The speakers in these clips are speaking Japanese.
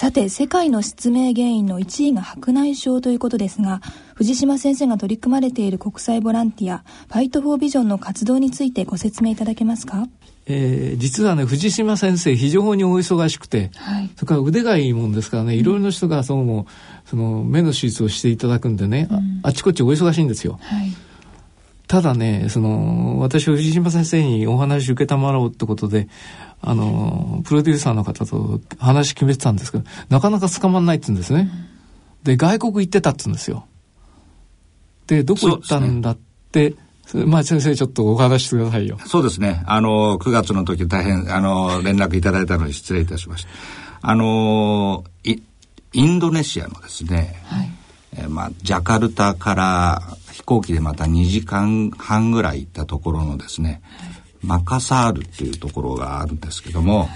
さて、世界の失明原因の1位が白内障ということですが、藤島先生が取り組まれている国際ボランティア、ファイトフォービジョンの活動についてご説明いただけますか？えー、実はね藤島先生非常にお忙しくて、はい、それから腕がいいもんですからねいろいろな人がそのその目の手術をしていただくんでね、うん、あっちこっちお忙しいんですよ。はいただね、その、私、藤島先生にお話受けたまろうってことで、あの、プロデューサーの方と話決めてたんですけど、なかなか捕まんないって言うんですね。で、外国行ってたって言うんですよ。で、どこ行ったんだって、まあ先生ちょっとお話してくださいよ。そうですね。あの、9月の時大変、あの、連絡いただいたのに失礼いたしました。あの、イインドネシアのですね、はい、えまあ、ジャカルタから飛行機でまた2時間半ぐらい行ったところのですね、マカサールっていうところがあるんですけども、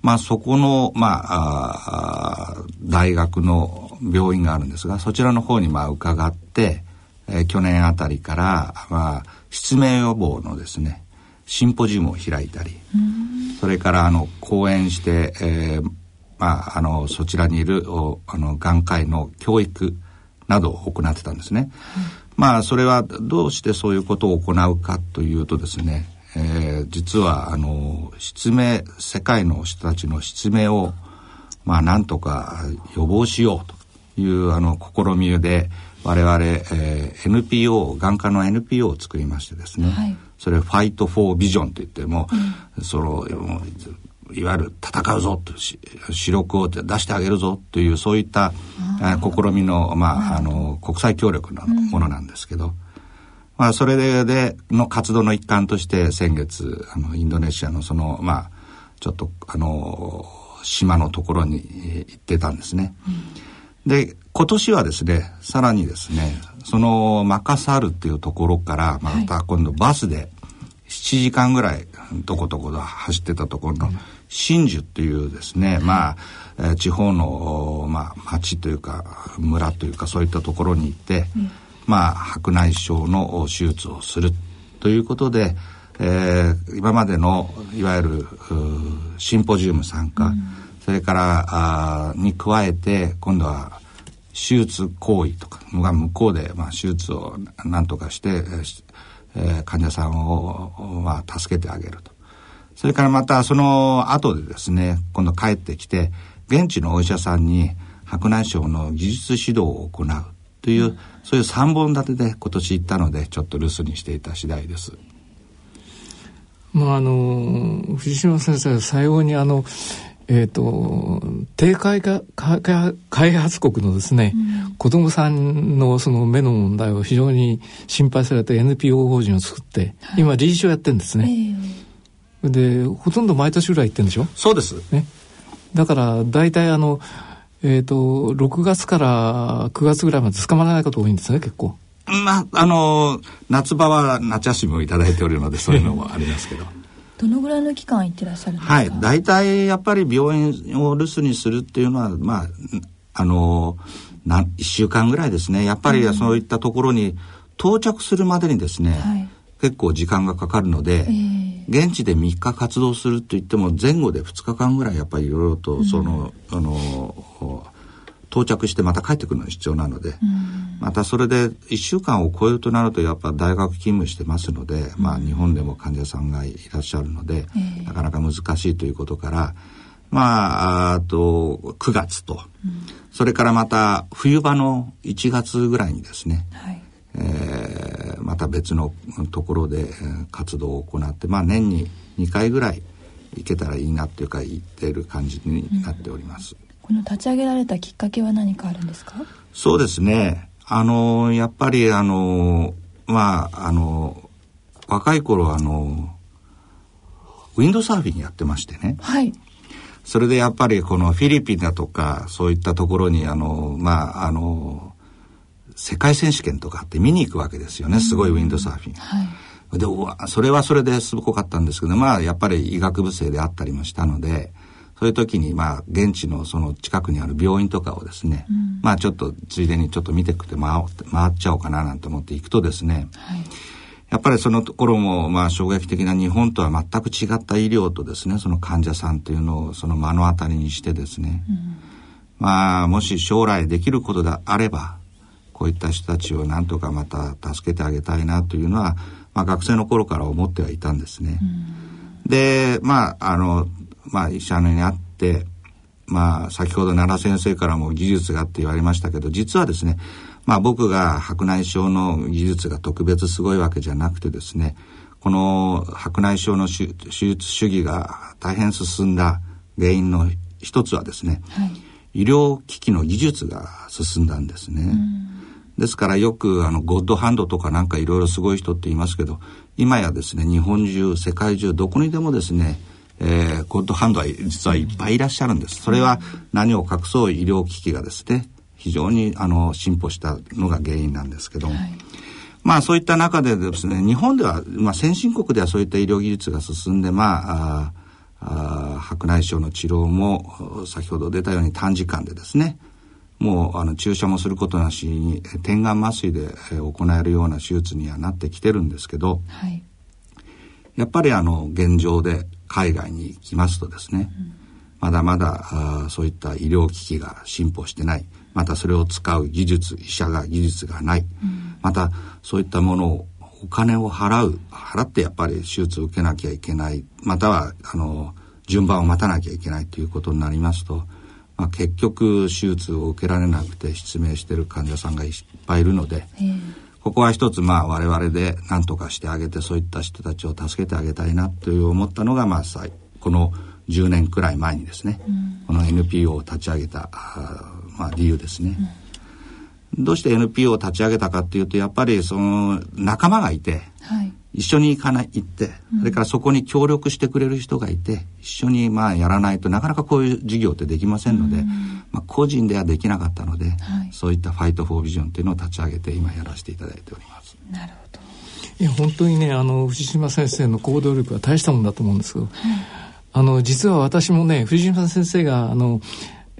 まあそこの、まあ、あ大学の病院があるんですが、そちらの方にまあ伺って、えー、去年あたりから、まあ、失明予防のですね、シンポジウムを開いたり、それからあの講演して、えー、まあ、あのそちらにいるあの眼科医の教育などを行ってたんですね。まあそれはどうしてそういうことを行うかというとですね、えー、実はあの失明世界の人たちの失明をまあなんとか予防しようというあの試みで我々、えー、NPO 眼科の NPO を作りましてですね、はい、それファイト・フォー・ビジョンといっても、うん、そのいわゆる戦うぞと視力を出してあげるぞというそういった試みの,、まあ、あの国際協力のものなんですけど、うん、まあ、それででの活動の一環として先月あのインドネシアのそのまあちょっとあの島のところに行ってたんですね。うん、で今年はですねさらにですねそのマカサールっていうところからまた今度バスで7時間ぐらいどこどこで走ってたところの真珠っていうですね、まあ、えー、地方の、まあ、町というか村というかそういったところに行って、うん、まあ白内障の手術をするということで、えー、今までのいわゆるシンポジウム参加、うん、それからあに加えて今度は手術行為とかが向こうで、まあ、手術を何とかして、えー、患者さんを、まあ、助けてあげると。それからまたその後でですね、今度帰ってきて、現地のお医者さんに白内障の技術指導を行うという、そういう3本立てで今年行ったので、ちょっと留守にしていた次第です。まあ、あの、藤島先生、最後にあの、えっ、ー、と、低開開発国のですね、うん、子供さんのその目の問題を非常に心配されて NPO 法人を作って、はい、今理事長やってるんですね。えー、で、ほとんど毎年ぐらい行ってるんでしょ？そうです。ね。だから大体あの、えっ、ー、と、6月から9月ぐらいまで捕まらないこと多いんですね、結構。まあ、あの、夏場は夏休みをいただいておるので、そういうのもありますけど。どのぐらいの期間行ってらっしゃるんですか？はい大体やっぱり病院を留守にするっていうのはまああのな1週間ぐらいですねやっぱりそういったところに到着するまでにですね、はい、結構時間がかかるので、えー、現地で3日活動すると言っても前後で2日間ぐらいやっぱりいろいろとその、うん、あの到着してまた帰ってくるのが必要なので、うん、またそれで1週間を超えるとなるとやっぱ大学勤務してますので、まあ日本でも患者さんがいらっしゃるので、うん、なかなか難しいということから、まあ、あと9月と、うん、それからまた冬場の1月ぐらいにですね、はい。えー、また別のところで活動を行って、まあ年に2回ぐらい行けたらいいなっていうか行ってる感じになっております。この立ち上げられたきっかけは何かあるんですか？そうですね。あのやっぱりあのまああの若い頃あのウィンドサーフィンやってましてね。はい。それでやっぱりこのフィリピンだとかそういったところにあのまああの世界選手権とかって見に行くわけですよね。すごいウィンドサーフィン。はい。でそれはそれですごかったんですけどまあやっぱり医学部生であったりもしたのでそういう時に、まあ、現地のその近くにある病院とかをですね、うん、まあ、ちょっとついでにちょっと見てくて回回っちゃおうかななんて思って行くとですね、はい、やっぱりそのところも、まあ、衝撃的な日本とは全く違った医療とですね、その患者さんというのをその目の当たりにしてですね、まあ、もし将来できることであれば、こういった人たちをなんとかまた助けてあげたいなというのは、まあ、学生の頃から思ってはいたんですね。で、まあ、あの、まあ、医者に会って、まあ、先ほど奈良先生からも技術がって言われましたけど、実はですね、まあ僕が白内障の技術が特別すごいわけじゃなくてですね、この白内障の手術主義が大変進んだ原因の一つはですね、はい、医療機器の技術が進んだんですね。ですからよくあのゴッドハンドとかなんかいろいろすごい人って言いますけど、今やですね、日本中、世界中どこにでもですね、えー、ゴッドハンドは実はいっぱいいらっしゃるんです。それは何を隠そう医療機器がですね、非常にあの進歩したのが原因なんですけども、はい、まあそういった中でですね日本では、まあ、先進国ではそういった医療技術が進んでまああ白内障の治療も先ほど出たように短時間でですねもうあの注射もすることなしに点眼麻酔で行えるような手術にはなってきてるんですけど、はい、やっぱりあの現状で海外に行きますとですね、うん、まだまだあそういった医療機器が進歩してないまたそれを使う技術医者が技術がない、うん、またそういったものをお金を払う払ってやっぱり手術を受けなきゃいけないまたはあの順番を待たなきゃいけないということになりますと、まあ、結局手術を受けられなくて失明している患者さんがいっぱいいるので、ここは一つまあ我々で何とかしてあげてそういった人たちを助けてあげたいなという思ったのがまあこの10年くらい前にですね、うん、この NPO を立ち上げたまあ、理由ですね、うん、どうして NPO を立ち上げたかっていうとやっぱりその仲間がいて、はい、一緒に行かない行って、それからそこに協力してくれる人がいて一緒にまあやらないとなかなかこういう事業ってできませんので、まあ、個人ではできなかったので、はい、そういったファイト・フォー・ビジョンっていうのを立ち上げて今やらせていただいております。なるほど。いや本当にねあの藤島先生の行動力は大したもんだと思うんですけど、はい、あの実は私もね藤島先生があの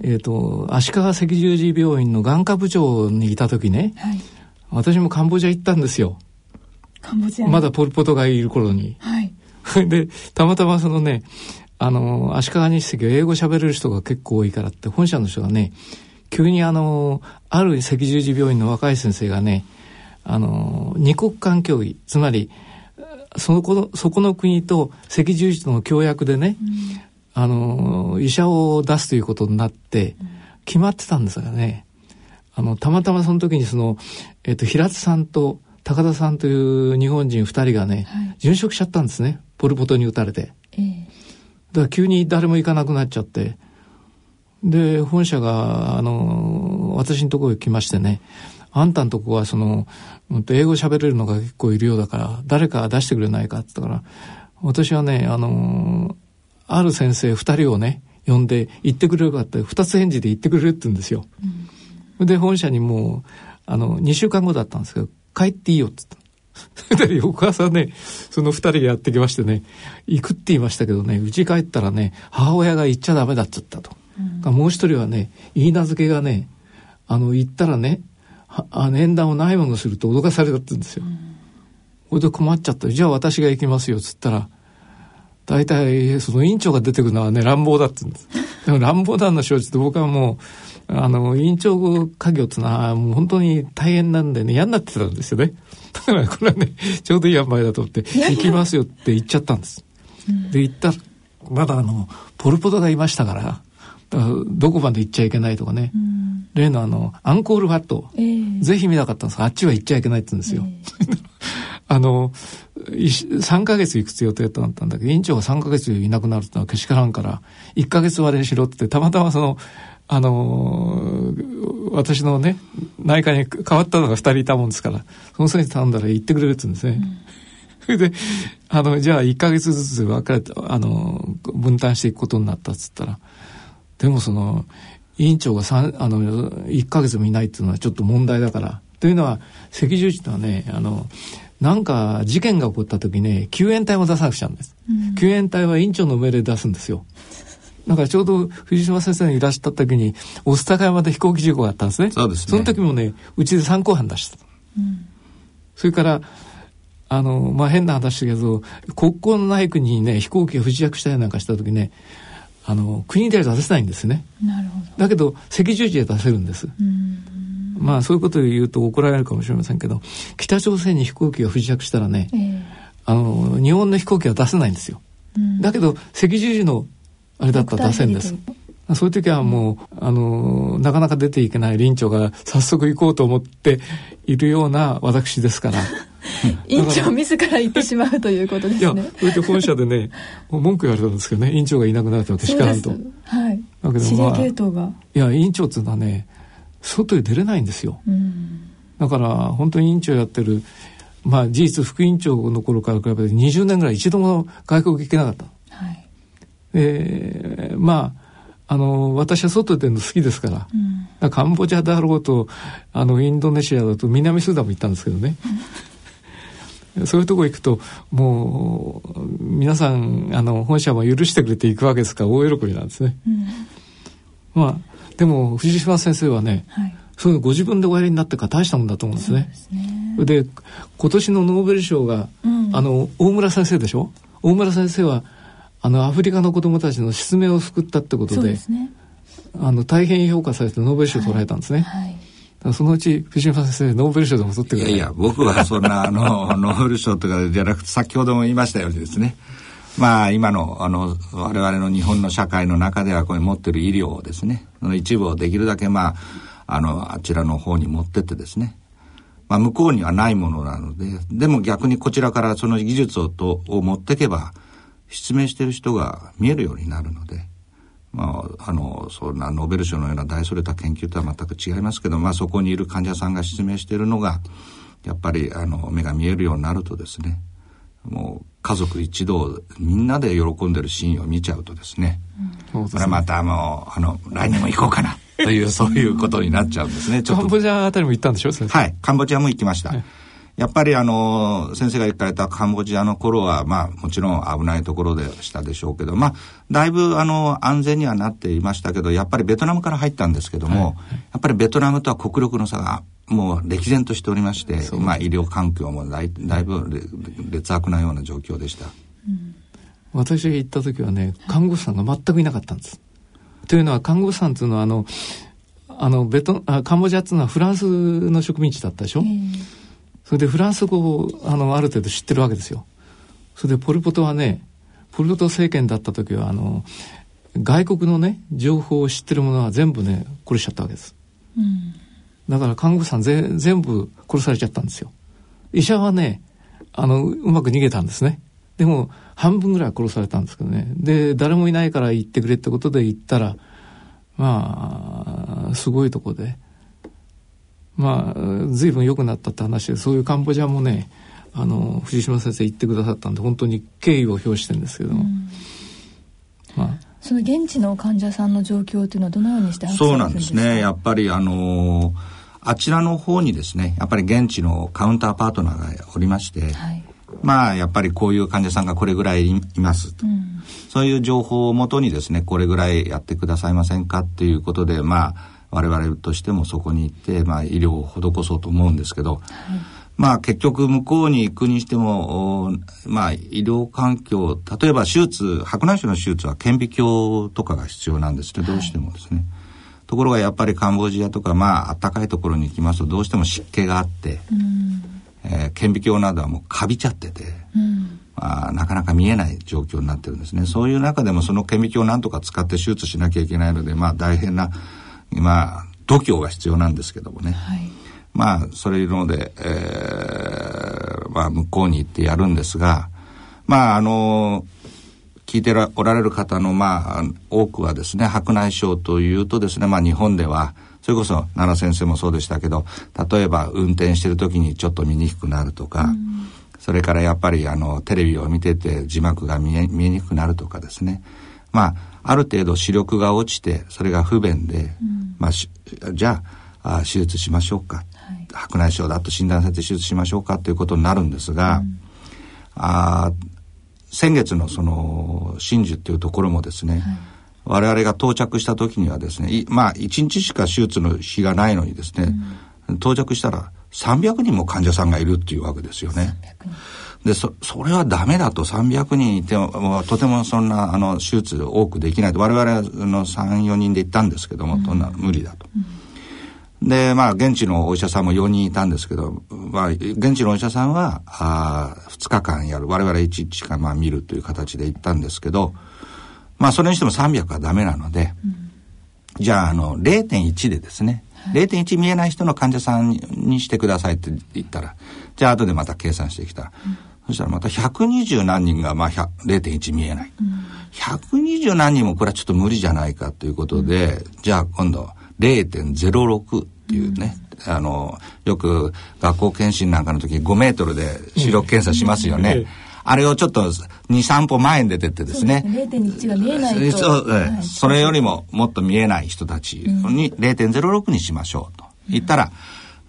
えっ、ー、と、足利赤十字病院の眼科部長にいた時ね、はい、私もカンボジア行ったんですよ。カンボジアまだポルポトがいる頃に。はい。で、たまたまそのね、あの、足利日赤は英語喋れる人が結構多いからって、本社の人がね、急にあの、ある赤十字病院の若い先生がね、あの、二国間協議、つまり、そのこの、そこの国と赤十字との協約でね、うん、あの、医者を出すということになって、決まってたんですがね、あの、たまたまその時にその、えっ、と、平津さんと高田さんという日本人二人がね、はい、殉職しちゃったんですね。ポルポトに撃たれて。えー、だから急に誰も行かなくなっちゃって、で、本社が、あの、私のところに来ましてね、あんたのとこはその、英語喋れるのが結構いるようだから、誰か出してくれないかって言ったから、私はね、あの、ある先生二人をね、呼んで行ってくれるかって二つ返事で行ってくれるって言うんですよ。うん、で、本社にもう、あの、二週間後だったんですけど、帰っていいよって言った。で、翌朝ね、その二人がやってきましてね、行くって言いましたけどね、家帰ったらね、母親が行っちゃダメだっつったと。うん、もう一人はね、言い名付けがね、あの、行ったらね、あ縁談をないものすると脅かされたって言うんですよ。こ、う、れ、ん、で困っちゃった。じゃあ私が行きますよ、つったら、大体その委員長が出てくるのはね乱暴だって言うんです。でも乱暴だの承知で僕はもうあの委員長家業っていうのはもう本当に大変なんでね嫌になってたんですよね。だからこれはねちょうどいい塩梅だと思って行きますよって言っちゃったんです。で行ったまだあのポルポトがいましたからどこまで行っちゃいけないとかね、うん、例のあのアンコールファット、えー、ぜひ見たかったんです。があっちは行っちゃいけないって言うんですよ。えー あの、3ヶ月行くつ予定だったんだけど、委員長が3ヶ月いなくなるってのはけしからんから、1ヶ月割れしろってたまたまその、あの私のね、内科に変わったのが2人いたもんですから、その先生頼んだら行ってくれるって言うんですね。そ、うん、れで、あの、じゃあ1ヶ月ずつ分かれて、あの、分担していくことになったっつったら、でもその、委員長が3、あの、1ヶ月もいないっていうのはちょっと問題だから、というのは、赤十字とはね、あの、なんか事件が起こった時ね、救援隊を出さなくちゃうんです。うん、救援隊は院長の命令出すんですよ。だからちょうど藤島先生がいらっしゃった時に、御巣鷹山で飛行機事故があったんですね。そうですね。その時もね、うちで参考班出した。うん、それから、あの、まあ、変な話だけど、国交のない国にね、飛行機が不時着したりなんかした時ね、あの国では出せないんですね。なるほど。だけど赤十字で出せるんです。まあそういうことを言うと怒られるかもしれませんけど北朝鮮に飛行機が不時着したらね、えー、あの日本の飛行機は出せないんですよ。だけど赤十字のあれだったら出せるんです。そういう時はもう、あの、なかなか出ていけない林長が早速行こうと思っているような私ですから。院長自ら行ってしまうということですね。いや、それで本社でね、文句言われたんですけどね、院長がいなくなるとけからんと。はい。だけど、まあ、系統が。いや、院長っていうのはね、外へ出れないんですよ。だから、本当に院長やってる、まあ、事実副院長の頃から比べて20年ぐらい一度も外国行けなかった。はい。えー、まあ、あの、私は外で出るの好きですから、うん、カンボジアだろうと、あの、インドネシアだと南スーダンも行ったんですけどね。そういうとこ行くと、もう、皆さん、あの、本社も許してくれて行くわけですから、大喜びなんですね。うん、まあ、でも、藤島先生はね、はい、そういうのご自分でおやりになってから大したもんだと思うんですね。で、ね、今年のノーベル賞が、うん、あの、大村先生でしょ？大村先生は、あの、アフリカの子供たちの失明を救ったってことで、でね、あの、大変評価されてノーベル賞を取られたんですね。はいはい。そのうち藤島先生ノーベル賞でも取ってくれいやいや僕はそんなあのノーベル賞とかじゃなくて先ほども言いましたようにですね。まあ今のあの我々の日本の社会の中ではこれ持ってる医療をですね。その一部をできるだけまああのあちらの方に持ってってですね。まあ向こうにはないものなのででも逆にこちらからその技術をとを持っていけば失明してる人が見えるようになるのでまあ、あのそんなノーベル賞のような大それた研究とは全く違いますけど、まあ、そこにいる患者さんが失明しているのがやっぱりあの目が見えるようになるとですねもう家族一同みんなで喜んでるシーンを見ちゃうとですね、うん、これまたもうあの来年も行こうかなというそういうことになっちゃうんですねカンボジアあたりも行ったんでしょはい。カンボジアも行きました、はいやっぱりあの、先生が行かれたカンボジアの頃は、まあもちろん危ないところでしたでしょうけど、まあだいぶあの安全にはなっていましたけど、やっぱりベトナムから入ったんですけども、はい、やっぱりベトナムとは国力の差がもう歴然としておりまして、まあ医療環境もだいだいぶ劣悪なような状況でした。うん、私が行った時はね、看護師さんが全くいなかったんです。というのは看護師さんというのはあの、あのベトあカンボジアっていうのはフランスの植民地だったでしょ、えーそれでフランス語をあのある程度知ってるわけですよ。それでポル・ポトはねポル・ポト政権だった時はあの外国のね情報を知ってるものは全部ね殺しちゃったわけです。うん、だから看護師さんぜ全部殺されちゃったんですよ。医者はねあのうまく逃げたんですね。でも半分ぐらい殺されたんですけどね。で誰もいないから行ってくれってことで行ったらまあすごいとこで。まあ随分良くなったって話でそういうカンボジアもねあの藤島先生言ってくださったんで本当に敬意を表してるんですけども、まあ。その現地の患者さんの状況というのはどのようにしてそうなんですね。やっぱりあのあちらの方にですねやっぱり現地のカウンターパートナーがおりまして、はい、まあやっぱりこういう患者さんがこれぐらいいますと、うん、そういう情報をもとにですねこれぐらいやってくださいませんかっていうことでまあ我々としてもそこに行って、まあ、医療を施そうと思うんですけど、はい、まあ結局向こうに行くにしても、まあ医療環境、例えば手術、白内障の手術は顕微鏡とかが必要なんですね、どうしてもですね。はい、ところがやっぱりカンボジアとか、まあ暖かいところに行きますとどうしても湿気があって、うん、えー、顕微鏡などはもうカビちゃってて、うんまあ、なかなか見えない状況になってるんですね。そういう中でもその顕微鏡をなんとか使って手術しなきゃいけないので、まあ大変なまあ、度胸が必要なんですけどもね。はい、まあ、それいうので、えー、まあ、向こうに行ってやるんですが、まあ、あの、聞いておられる方の、まあ、多くはですね、白内障というとですね、まあ、日本では、それこそ奈良先生もそうでしたけど、例えば運転してる時にちょっと見にくくなるとか、うん、それからやっぱりあの、テレビを見てて字幕が見え見えにくくなるとかですね。まあ、ある程度視力が落ちてそれが不便で、うん、まあ、じゃあ手術しましょうか、はい、白内障だと診断されて手術しましょうかということになるんですが、うん、あ先月のその真珠っていうところもですね、はい、我々が到着した時にはですねまあ1日しか手術の日がないのにですね、うん、到着したら300人も患者さんがいるっていうわけですよね。で、そ、それはダメだと300人いても、とてもそんな、あの、手術多くできないと。我々の3、4人で行ったんですけども、そんな無理だと。で、まあ、現地のお医者さんも4人いたんですけど、まあ、現地のお医者さんは、あ2日間やる。我々1日間、まあ、見るという形で行ったんですけど、まあ、それにしても300はダメなので、うん、じゃあ、あの、0.1でですね、はい、0.1見えない人の患者さんにしてくださいって言ったら、じゃあ、後でまた計算してきたら、うんそしたらまた120何人がまあ0.1見えない。うん、120何人もこれはちょっと無理じゃないかということで、うん、じゃあ今度0.06っていうね、うん、あの、よく学校検診なんかの時5メートルで視力検査しますよね。あれをちょっと2、3歩前に出てってですね。す0.1が見えないと。そう、はい、それよりももっと見えない人たちに0.06にしましょうと言ったら、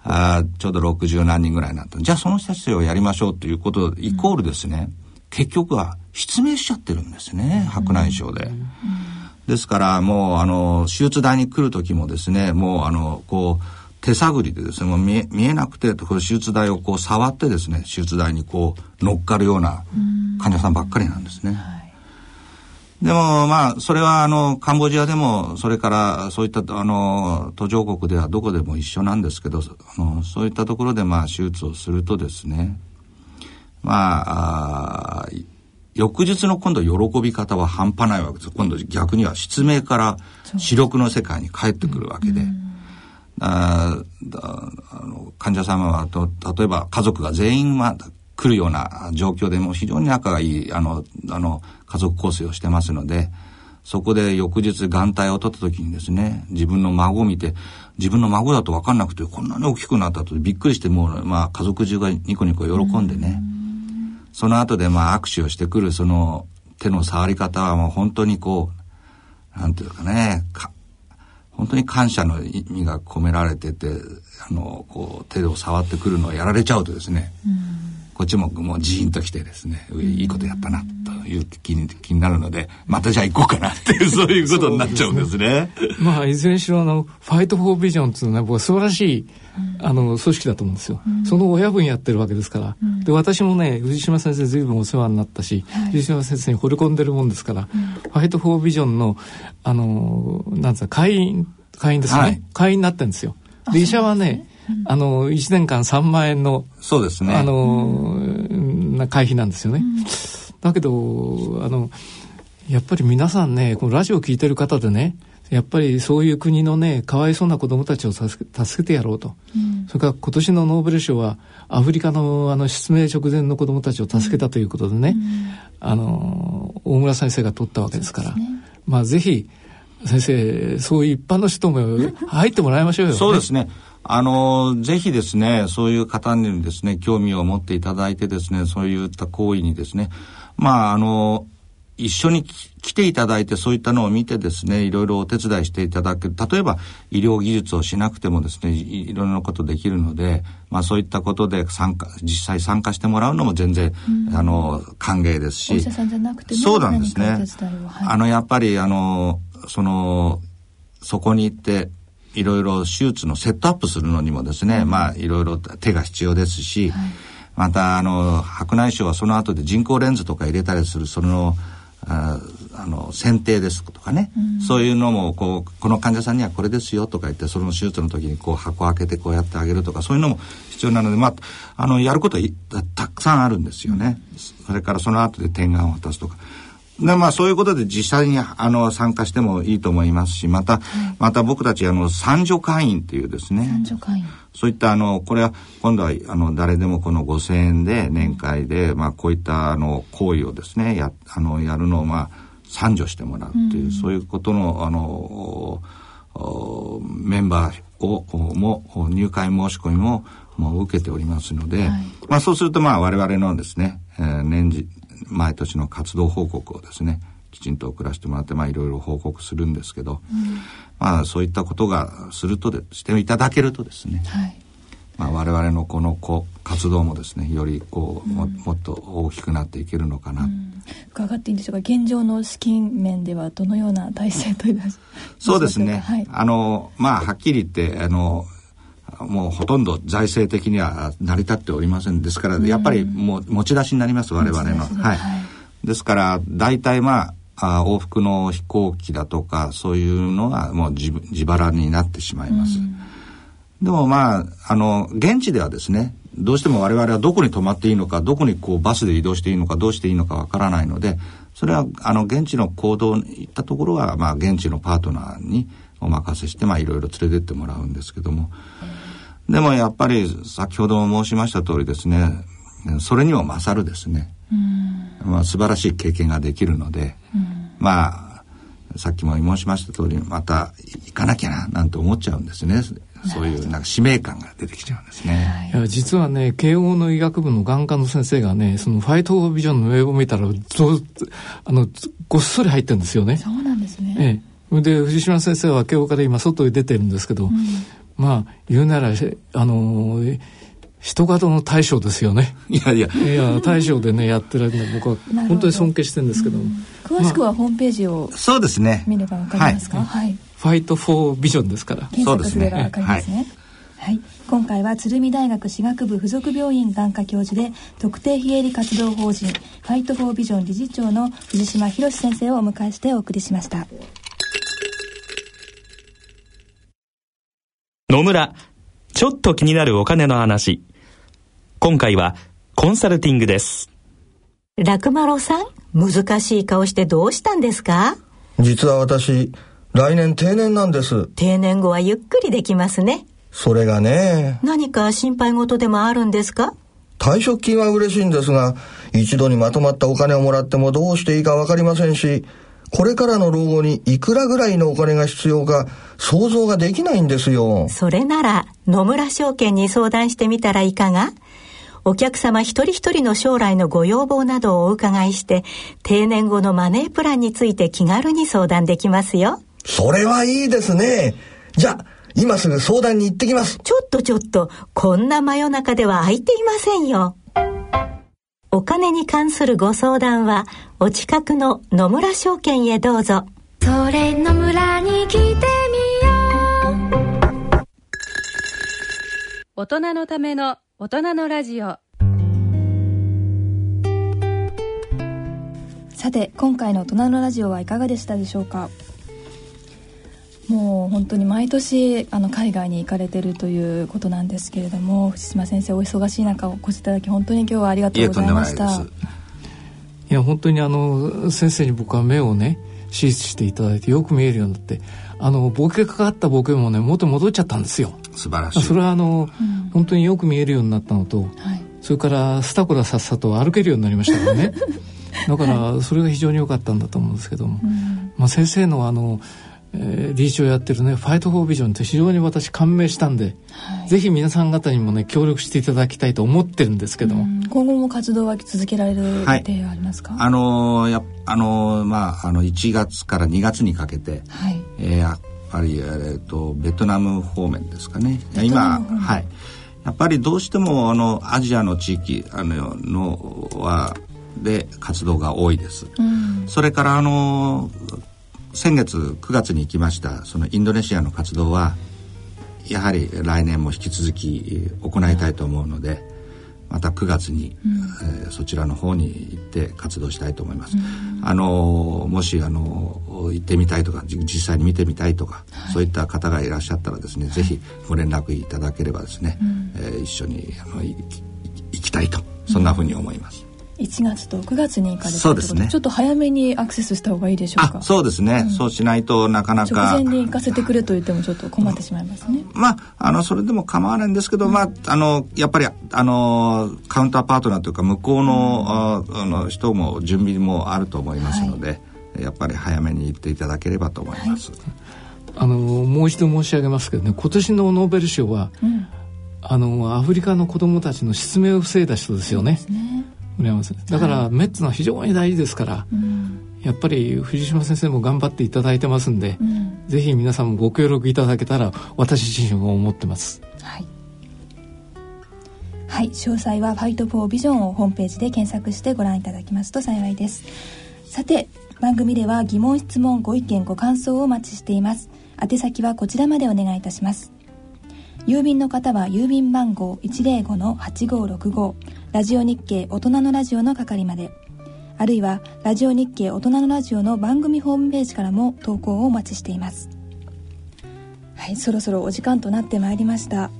あちょうど60何人ぐらいになった。じゃあその人たちをやりましょうということイコールですね、結局は失明しちゃってるんですね、白内障で。ですからもうあの手術台に来る時もですねもうあのこう手探りでですねもう見え見えなくてこれ手術台をこう触ってですね手術台にこう乗っかるような患者さんばっかりなんですね。でもまあそれはあのカンボジアでもそれからそういったあの途上国ではどこでも一緒なんですけどあのそういったところでまあ手術をするとですねまあ翌日の今度喜び方は半端ないわけです。今度逆には失明から視力の世界に帰ってくるわけで。ああの患者様はと例えば家族が全員は来るような状況でも非常に仲がいいあのあの家族構成をしてますのでそこで翌日眼帯を取った時にですね自分の孫を見て自分の孫だと分かんなくてこんなに大きくなったとびっくりしてもう、まあ、家族中がニコニコ喜んでね、その後でまあ握手をしてくるその手の触り方はもう本当にこうなんていうかね本当に感謝の意味が込められててあのこう手を触ってくるのをやられちゃうとですね、こっちももうジーンときてですねいいことやったなという気に気になるのでまたじゃあ行こうかなっていう そういうことになっちゃうんですね。すね。まあいずれにしろあの Fight for Vision っていうのは僕は素晴らしいあの組織だと思うんですよ、うん、その親分やってるわけですから、うん、で私もね藤島先生ずいぶんお世話になったし、はい、藤島先生に惚れ込んでるもんですから、うん、 Fight for Vision のあのなんですか会員会員ですね、はい、会員になってるんですよ。で医者はねあの1年間3万円のそうですね。あの、な会費なんですよね、だけどあのやっぱり皆さんねこのラジオ聞いてる方でねやっぱりそういう国のねかわいそうな子どもたちを助け助けてやろうと、うん、それから今年のノーベル賞はアフリカのあの失明直前の子どもたちを助けたということでね、うん、あの大村先生が取ったわけですから、ね、まあぜひ先生そういう一般の人も入ってもらいましょうよ、ね、そうですねあの、ぜひですね、そういう方にですね、興味を持っていただいてですね、そういった行為にですね、まあ、あの、一緒に来ていただいてそういったのを見てですねいろいろお手伝いしていただく。例えば医療技術をしなくてもですねいろんなことできるので、まあ、そういったことで参加実際参加してもらうのも全然、うん、あの歓迎ですし。そうなんですね、はい、あのやっぱりあのそのそこに行っていろいろ手術のセットアップするのにもですね、うん、まあいろいろ手が必要ですし、はい、またあの白内障はその後で人工レンズとか入れたりするそのああの選定ですとかね、うん、そういうのもこうこの患者さんにはこれですよとか言ってその手術の時にこう箱開けてこうやってあげるとかそういうのも必要なので、まあ、あのやることはたくさんあるんですよね。それからその後で点眼を渡すとか。でまあそういうことで実際にあの参加してもいいと思いますしまた、はい、また僕たちあの三助会員っていうですね。そういったあのこれは今度はあの誰でもこの5,000円で年会で、まあ、こういったあの行為をですねやあのやるのをまあ参助してもらうっていう、うん、そういうことのあのメンバーをも入会申し込みももう受けておりますので、はい、まあそうするとまあ我々のですね、えー、年次毎年の活動報告をですねきちんと送らせてもらってまあいろいろ報告するんですけど、うん、まあそういったことがするとでしていただけるとですね、はい。まあ、我々のこのこ活動もですねよりこう、うん、ももっと大きくなっていけるのかな、うん、伺っていいんでしょうか。現状の資金面ではどのような体制というそうですね、はい、あのまあはっきり言ってあのもうほとんど財政的には成り立っておりません。ですから、やっぱりもう持ち出しになります我々の。はい、ですから大体まああ往復の飛行機だとかそういうのはもう自自腹になってしまいます。でもまああの現地ではですねどうしても我々はどこに泊まっていいのかどこにこうバスで移動していいのかどうしていいのかわからないのでそれはあの現地の行動に行ったところはまあ現地のパートナーにお任せしてまあいろいろ連れてってもらうんですけどもでもやっぱり先ほども申しました通りですねそれにも勝るですね、まあ、素晴らしい経験ができるので、まあさっきも申しました通りまた行かなきゃななんて思っちゃうんですね。そういうなんか使命感が出てきちゃうんですね。い。や実はね慶応の医学部の眼科の先生がねそのファイトビジョンの英語を見たらあのごっそり入ってるんですよね。そうなんですね。ええ、で藤島先生は慶応から今外に出てるんですけど、うん、まあ言うならあの人型の大将ですよね。いやいや。いや、大将でね、やってるんで、僕は本当に尊敬してるんですけども。うん、詳しくはホームページを、まあ、そうですね。見ればわかりますか、はい、はいファイト・フォー・ビジョンですから。検索すればわかりますね。はい、今回は鶴見大学歯学部附属病院眼科教授で特定非営利活動法人ファイト・フォー・ビジョン理事長の藤島博先生をお迎えしてお送りしました野村ちょっと気になるお金の話今回はコンサルティングです楽丸さん難しい顔してどうしたんですか？実は私来年定年なんです。定年後はゆっくりできますね。それがね。何か心配事でもあるんですか？退職金は嬉しいんですが、一度にまとまったお金をもらってもどうしていいかわかりませんし、これからの老後にいくらぐらいのお金が必要か想像ができないんですよ。それなら野村証券に相談してみたらいかが？お客様一人一人の将来のご要望などをお伺いして、定年後のマネープランについて気軽に相談できますよ。それはいいですね。じゃあ、今すぐ相談に行ってきます。ちょっとちょっと、こんな真夜中では空いていませんよ。お金に関するご相談は、お近くの野村証券へどうぞ。それ野村に来てみよう。大人のための大人のラジオ。さて、今回の大人のラジオはいかがでしたでしょうか？もう本当に毎年あの海外に行かれてるということなんですけれども藤島先生お忙しい中お越しいただき本当に今日はありがとうございました。いや本当にあの先生に僕は目をね手術していただいてよく見えるようになってあのボケかかったボケもね元戻っちゃったんですよ。素晴らしい。それはあの、うん、本当によく見えるようになったのと、はい、それからスタコラさっさと歩けるようになりましたからね。だからそれが非常に良かったんだと思うんですけども、うん、まあ、先生のあのえー、理事長やってるねファイト・フォー・ビジョンって非常に私感銘したんで、はい、ぜひ皆さん方にもね協力していただきたいと思ってるんですけども。今後も活動は続けられる予定はありますか、はい、あのー、やあのー、まああの1月から2月にかけて、はい、えー、やっぱり、えーと、ベトナム方面ですかね。今はい。やっぱりどうしてもあのアジアの地域あののはで活動が多いです、うん、それからあの先月9月に行きましたそのインドネシアの活動はやはり来年も引き続き行いたいと思うのでまた9月に、うん、えー、そちらの方に行って活動したいと思います。うん、あのもしあの行ってみたいとか実際に見てみたいとか、はい、そういった方がいらっしゃったらですね、はい、ぜひご連絡いただければですね、うん、えー、一緒にあの行きたいとそんなふうに思います。1月と9月に行かれるそうですね。ちょっと早めにアクセスした方がいいでしょうか？そうですね、うん、そうしないとなかなか。直前に行かせてくれと言ってもちょっと困ってしまいますね。まああのそれでも構わないんですけど、うん、まああのやっぱりあのカウンターパートナーというか向こうの,、あの人も準備もあると思いますので、はい、やっぱり早めに行っていただければと思います、はい、あのもう一度申し上げますけどね今年のノーベル賞は、うん、あのアフリカの子どもたちの失明を防いだ人ですよね。そだから、メッツのは非常に大事ですから、うん、やっぱり藤島先生も頑張っていただいてますんで、うん、ぜひ皆さんもご協力いただけたら私自身も思ってます。はい、はい、詳細は「ファイト・フォー・ビジョン」をホームページで検索してご覧いただきますと幸いです。さて番組では疑問質問ご意見ご感想をお待ちしています。宛先はこちらまでお願いいたします。郵便の方は郵便番号105-8565ラジオ日経大人のラジオの係まで。あるいはラジオ日経大人のラジオの番組ホームページからも投稿をお待ちしています。はいそろそろお時間となってまいりました。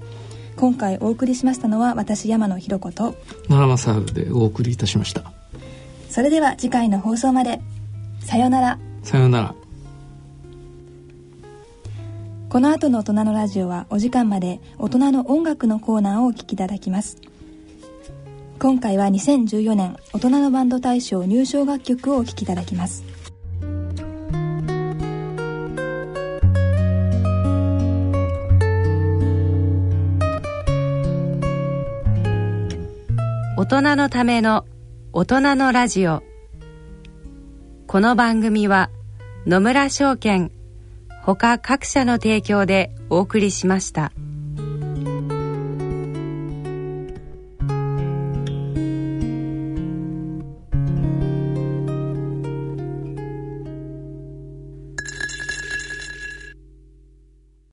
今回お送りしましたのは私山野ひろ子と。奈良正治でお送りいたしました。それでは次回の放送まで。さようなら。さようなら。この後の大人のラジオはお時間まで大人の音楽のコーナーをお聴きいただきます今回は2014年大人のバンド大賞入賞楽曲をお聴きいただきます大人のための大人のラジオこの番組は野村証券ほか各社の提供でお送りしました。